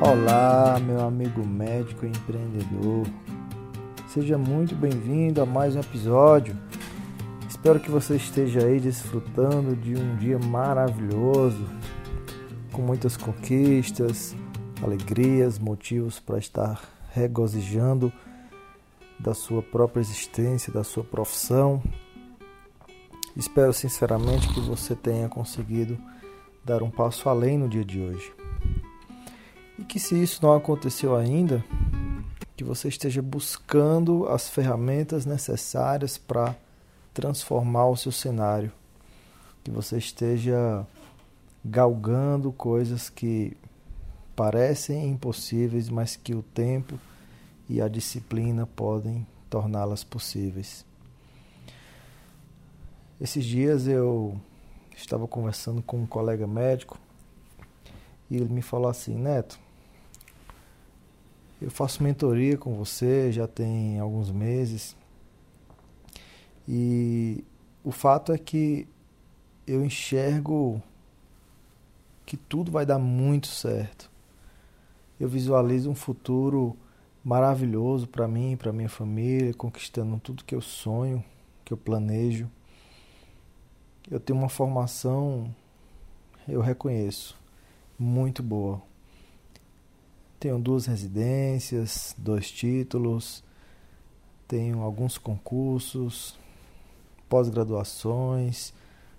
Olá, meu amigo médico e empreendedor. Seja muito bem-vindo a mais um episódio. Espero que você esteja aí desfrutando de um dia maravilhoso, com muitas conquistas, alegrias, motivos para estar regozijando da sua própria existência, da sua profissão. Espero sinceramente que você tenha conseguido dar um passo além no dia de hoje. E que se isso não aconteceu ainda, que você esteja buscando as ferramentas necessárias para transformar o seu cenário, que você esteja galgando coisas que parecem impossíveis, mas que o tempo e a disciplina podem torná-las possíveis. Esses dias eu estava conversando com um colega médico e ele me falou assim: Neto, eu faço mentoria com você já tem alguns meses. E o fato é que eu enxergo que tudo vai dar muito certo. Eu visualizo um futuro maravilhoso para mim, para minha família, conquistando tudo que eu sonho, que eu planejo. Eu tenho uma formação, eu reconheço, muito boa. Tenho duas residências, dois títulos, tenho alguns concursos, pós-graduações,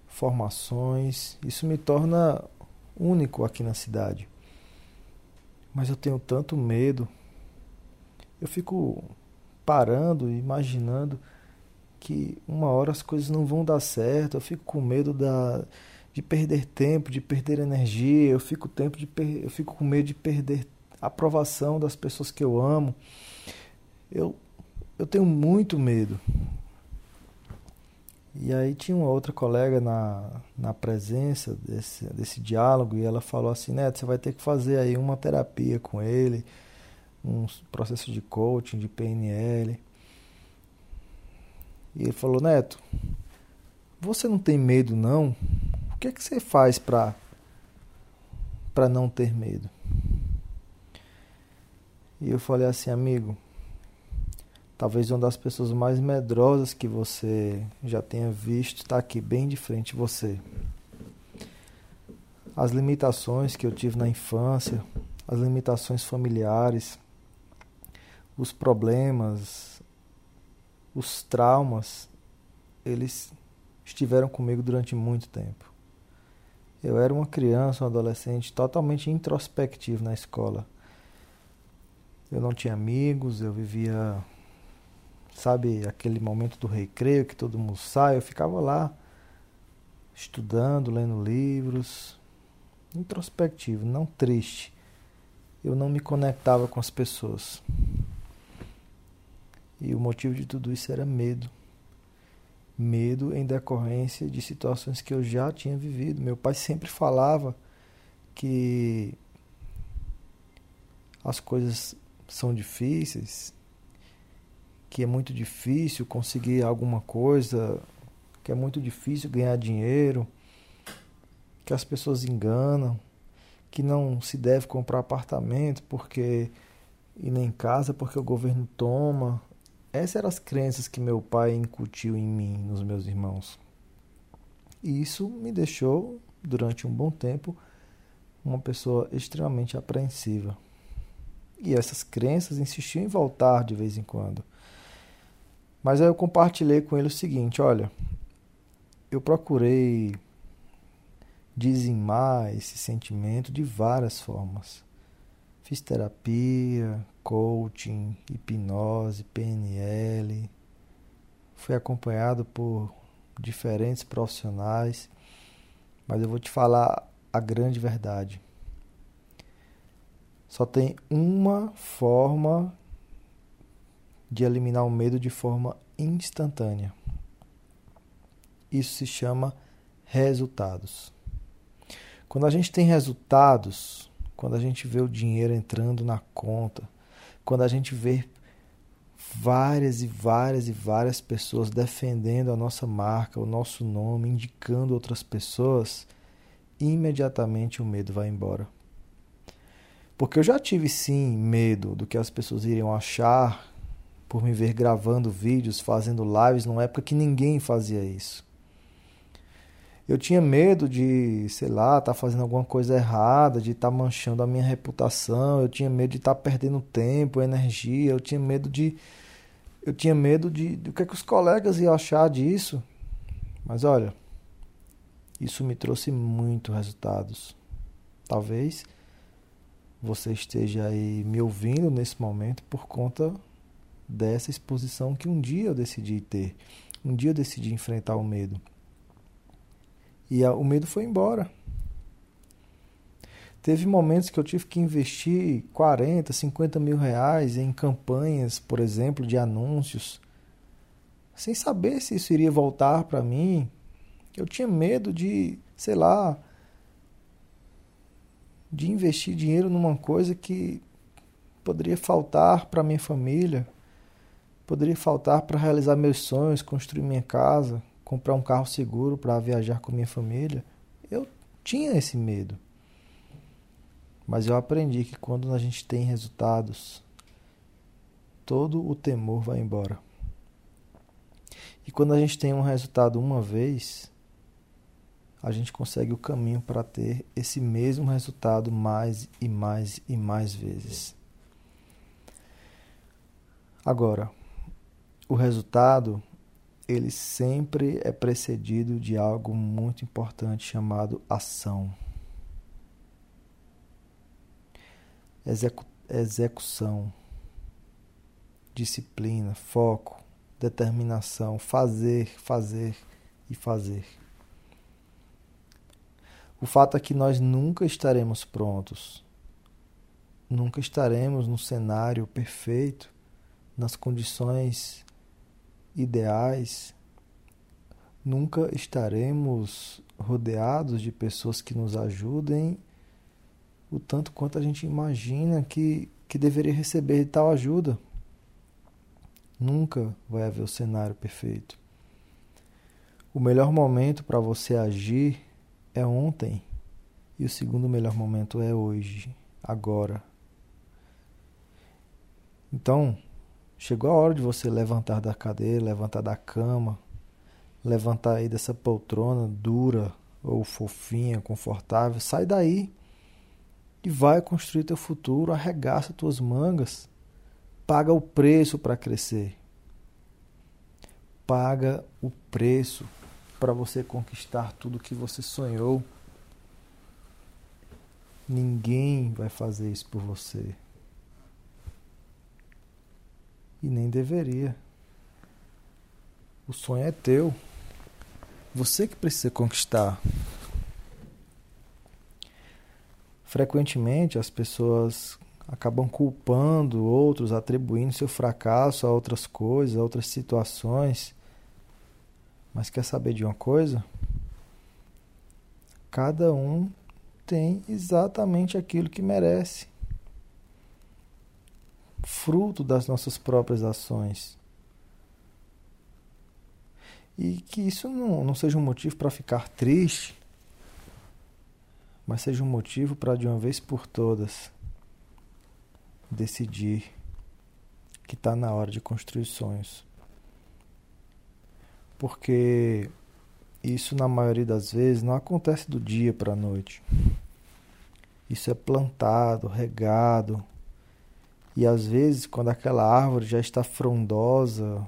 formações. Isso me torna único aqui na cidade. Mas eu tenho tanto medo. Eu fico parando, imaginando que uma hora as coisas não vão dar certo. Eu fico com medo da, de perder tempo, de perder energia. Eu fico, tempo de per, eu fico com medo de perder aprovação das pessoas que eu amo. Eu, eu tenho muito medo. E aí tinha uma outra colega na, na presença desse, desse diálogo e ela falou assim, Neto, você vai ter que fazer aí uma terapia com ele, um processo de coaching, de PNL. E ele falou, Neto, você não tem medo não? O que é que você faz para para não ter medo? E eu falei assim, amigo, talvez uma das pessoas mais medrosas que você já tenha visto está aqui bem de frente de você. As limitações que eu tive na infância, as limitações familiares, os problemas, os traumas, eles estiveram comigo durante muito tempo. Eu era uma criança, um adolescente totalmente introspectivo na escola eu não tinha amigos, eu vivia, sabe, aquele momento do recreio que todo mundo sai, eu ficava lá estudando, lendo livros, introspectivo, não triste. Eu não me conectava com as pessoas. E o motivo de tudo isso era medo. Medo em decorrência de situações que eu já tinha vivido. Meu pai sempre falava que as coisas são difíceis, que é muito difícil conseguir alguma coisa, que é muito difícil ganhar dinheiro, que as pessoas enganam, que não se deve comprar apartamento porque e nem casa porque o governo toma. Essas eram as crenças que meu pai incutiu em mim, nos meus irmãos. E isso me deixou, durante um bom tempo, uma pessoa extremamente apreensiva. E essas crenças insistiam em voltar de vez em quando. Mas aí eu compartilhei com ele o seguinte: olha, eu procurei dizimar esse sentimento de várias formas. Fiz terapia, coaching, hipnose, PNL. Fui acompanhado por diferentes profissionais, mas eu vou te falar a grande verdade. Só tem uma forma de eliminar o medo de forma instantânea. Isso se chama resultados. Quando a gente tem resultados, quando a gente vê o dinheiro entrando na conta, quando a gente vê várias e várias e várias pessoas defendendo a nossa marca, o nosso nome, indicando outras pessoas, imediatamente o medo vai embora. Porque eu já tive sim medo do que as pessoas iriam achar por me ver gravando vídeos, fazendo lives numa época que ninguém fazia isso. Eu tinha medo de, sei lá, estar tá fazendo alguma coisa errada, de estar tá manchando a minha reputação, eu tinha medo de estar tá perdendo tempo, energia, eu tinha medo de eu tinha medo de do que, é que os colegas iam achar disso. Mas olha, isso me trouxe muitos resultados. Talvez você esteja aí me ouvindo nesse momento por conta dessa exposição que um dia eu decidi ter. Um dia eu decidi enfrentar o medo. E a, o medo foi embora. Teve momentos que eu tive que investir 40, 50 mil reais em campanhas, por exemplo, de anúncios, sem saber se isso iria voltar para mim. Eu tinha medo de, sei lá, de investir dinheiro numa coisa que poderia faltar para minha família, poderia faltar para realizar meus sonhos, construir minha casa, comprar um carro seguro para viajar com minha família. Eu tinha esse medo. Mas eu aprendi que quando a gente tem resultados, todo o temor vai embora. E quando a gente tem um resultado uma vez, a gente consegue o caminho para ter esse mesmo resultado mais e mais e mais vezes. Agora, o resultado ele sempre é precedido de algo muito importante chamado ação. Execu execução, disciplina, foco, determinação, fazer, fazer e fazer. O fato é que nós nunca estaremos prontos, nunca estaremos no cenário perfeito, nas condições ideais, nunca estaremos rodeados de pessoas que nos ajudem o tanto quanto a gente imagina que, que deveria receber tal ajuda. Nunca vai haver o cenário perfeito. O melhor momento para você agir é ontem. E o segundo melhor momento é hoje, agora. Então, chegou a hora de você levantar da cadeira, levantar da cama, levantar aí dessa poltrona dura ou fofinha, confortável. Sai daí e vai construir teu futuro, arregaça tuas mangas, paga o preço para crescer. Paga o preço para você conquistar tudo que você sonhou. Ninguém vai fazer isso por você. E nem deveria. O sonho é teu. Você que precisa conquistar. Frequentemente as pessoas acabam culpando outros, atribuindo seu fracasso a outras coisas, a outras situações. Mas quer saber de uma coisa? Cada um tem exatamente aquilo que merece. Fruto das nossas próprias ações. E que isso não, não seja um motivo para ficar triste mas seja um motivo para de uma vez por todas decidir que está na hora de construir sonhos. Porque isso, na maioria das vezes, não acontece do dia para a noite. Isso é plantado, regado. E às vezes, quando aquela árvore já está frondosa,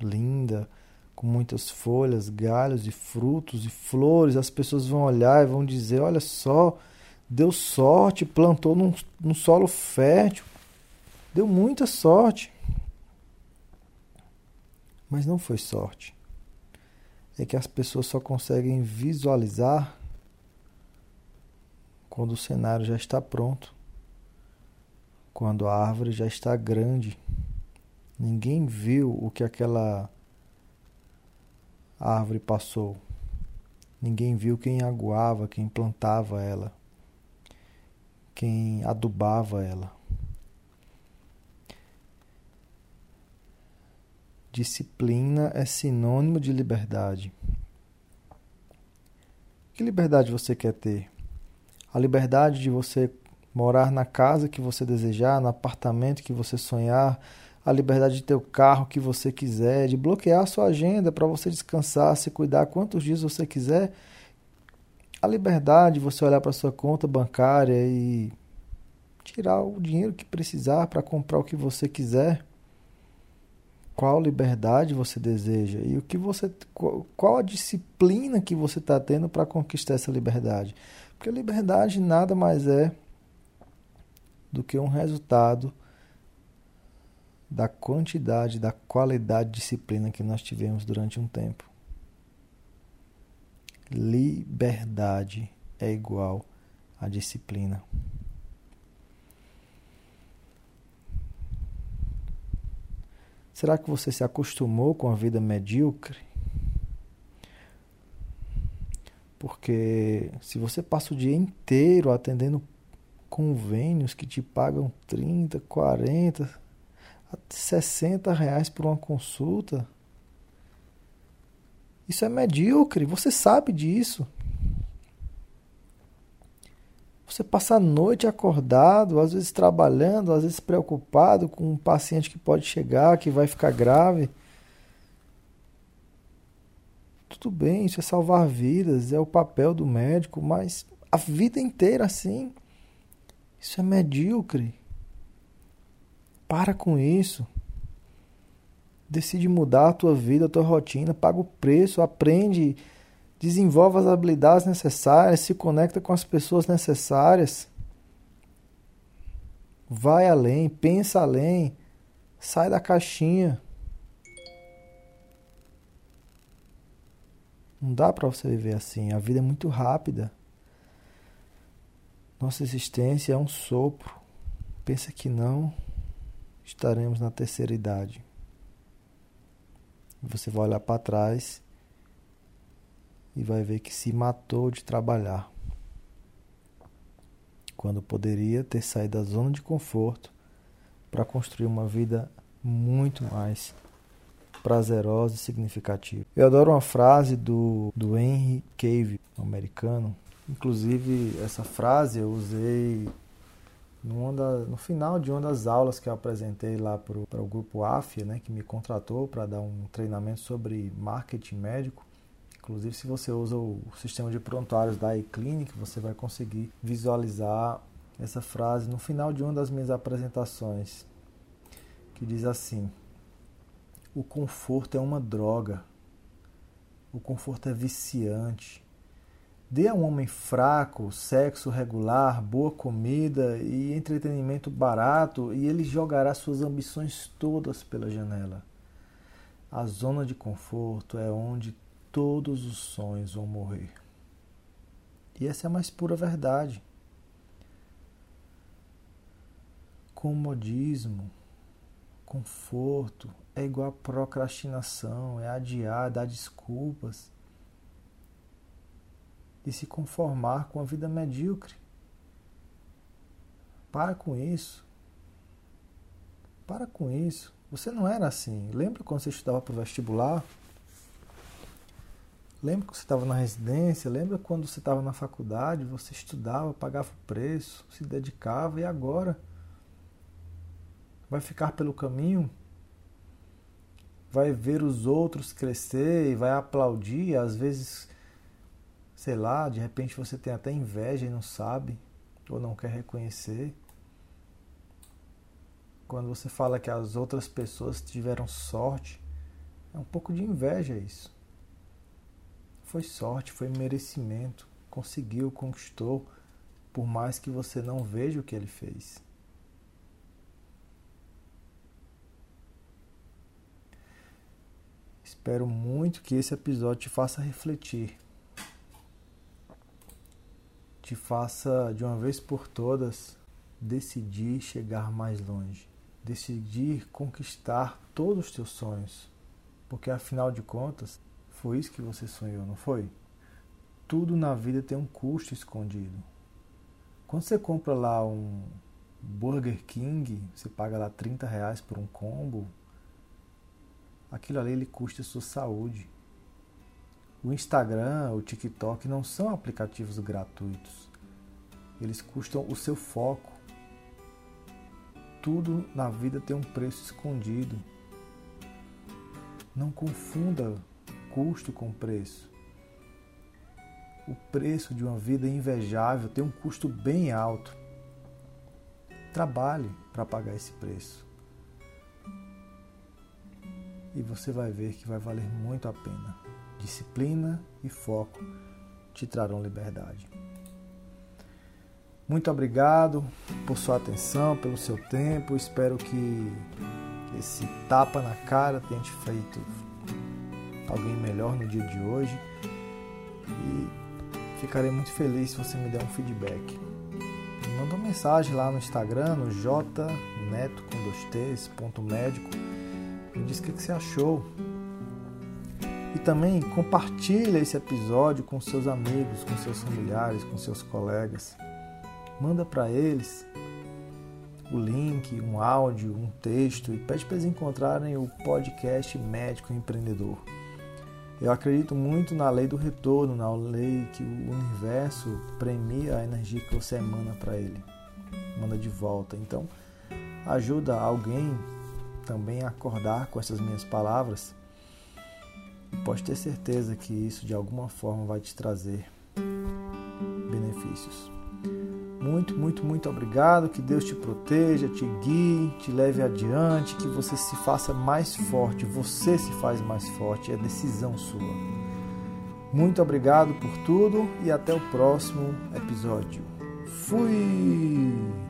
linda, com muitas folhas, galhos e frutos e flores, as pessoas vão olhar e vão dizer: olha só, deu sorte, plantou num, num solo fértil, deu muita sorte. Mas não foi sorte. É que as pessoas só conseguem visualizar quando o cenário já está pronto, quando a árvore já está grande. Ninguém viu o que aquela árvore passou. Ninguém viu quem aguava, quem plantava ela, quem adubava ela. Disciplina é sinônimo de liberdade. Que liberdade você quer ter? A liberdade de você morar na casa que você desejar, no apartamento que você sonhar, a liberdade de ter o carro que você quiser, de bloquear a sua agenda para você descansar, se cuidar quantos dias você quiser. A liberdade de você olhar para sua conta bancária e tirar o dinheiro que precisar para comprar o que você quiser. Qual liberdade você deseja e o que você qual a disciplina que você está tendo para conquistar essa liberdade? Porque liberdade nada mais é do que um resultado da quantidade, da qualidade de disciplina que nós tivemos durante um tempo. Liberdade é igual a disciplina. Será que você se acostumou com a vida medíocre? Porque se você passa o dia inteiro atendendo convênios que te pagam 30, 40, 60 reais por uma consulta, isso é medíocre, você sabe disso. Você passa a noite acordado, às vezes trabalhando, às vezes preocupado com um paciente que pode chegar, que vai ficar grave. Tudo bem, isso é salvar vidas, é o papel do médico, mas a vida inteira assim, isso é medíocre. Para com isso. Decide mudar a tua vida, a tua rotina, paga o preço, aprende desenvolve as habilidades necessárias, se conecta com as pessoas necessárias. Vai além, pensa além, sai da caixinha. Não dá para você viver assim. A vida é muito rápida. Nossa existência é um sopro. Pensa que não, estaremos na terceira idade. Você vai olhar para trás e vai ver que se matou de trabalhar, quando poderia ter saído da zona de conforto para construir uma vida muito mais prazerosa e significativa. Eu adoro uma frase do, do Henry Cave, americano. Inclusive, essa frase eu usei da, no final de uma das aulas que eu apresentei lá para o grupo AFIA, né, que me contratou para dar um treinamento sobre marketing médico. Inclusive, se você usa o sistema de prontuários da iClinic, você vai conseguir visualizar essa frase no final de uma das minhas apresentações, que diz assim: O conforto é uma droga. O conforto é viciante. Dê a um homem fraco sexo regular, boa comida e entretenimento barato, e ele jogará suas ambições todas pela janela. A zona de conforto é onde todos os sonhos vão morrer. E essa é a mais pura verdade. Comodismo, conforto é igual a procrastinação, é adiar, dar desculpas e se conformar com a vida medíocre. Para com isso. Para com isso. Você não era assim. Lembra quando você estudava para o vestibular? Lembra que você estava na residência? Lembra quando você estava na faculdade? Você estudava, pagava o preço, se dedicava e agora? Vai ficar pelo caminho? Vai ver os outros crescer e vai aplaudir? Às vezes, sei lá, de repente você tem até inveja e não sabe, ou não quer reconhecer. Quando você fala que as outras pessoas tiveram sorte, é um pouco de inveja isso. Foi sorte, foi merecimento. Conseguiu, conquistou, por mais que você não veja o que ele fez. Espero muito que esse episódio te faça refletir. Te faça, de uma vez por todas, decidir chegar mais longe. Decidir conquistar todos os teus sonhos. Porque afinal de contas, foi isso que você sonhou, não foi? Tudo na vida tem um custo escondido. Quando você compra lá um Burger King, você paga lá 30 reais por um combo, aquilo ali ele custa a sua saúde. O Instagram, o TikTok não são aplicativos gratuitos. eles custam o seu foco. Tudo na vida tem um preço escondido. Não confunda custo com preço. O preço de uma vida invejável tem um custo bem alto. Trabalhe para pagar esse preço. E você vai ver que vai valer muito a pena. Disciplina e foco te trarão liberdade. Muito obrigado por sua atenção, pelo seu tempo. Espero que esse tapa na cara tenha te feito alguém melhor no dia de hoje. E ficarei muito feliz se você me der um feedback. Manda uma mensagem lá no Instagram, no jneto com dois t's, ponto médico. Me diz o que você achou. E também compartilha esse episódio com seus amigos, com seus familiares, com seus colegas. Manda para eles o link, um áudio, um texto e pede para eles encontrarem o podcast Médico Empreendedor. Eu acredito muito na lei do retorno, na lei que o universo premia a energia que você emana para ele, manda de volta. Então, ajuda alguém também a acordar com essas minhas palavras. Pode ter certeza que isso de alguma forma vai te trazer benefícios. Muito, muito, muito obrigado. Que Deus te proteja, te guie, te leve adiante, que você se faça mais forte. Você se faz mais forte, é decisão sua. Muito obrigado por tudo e até o próximo episódio. Fui!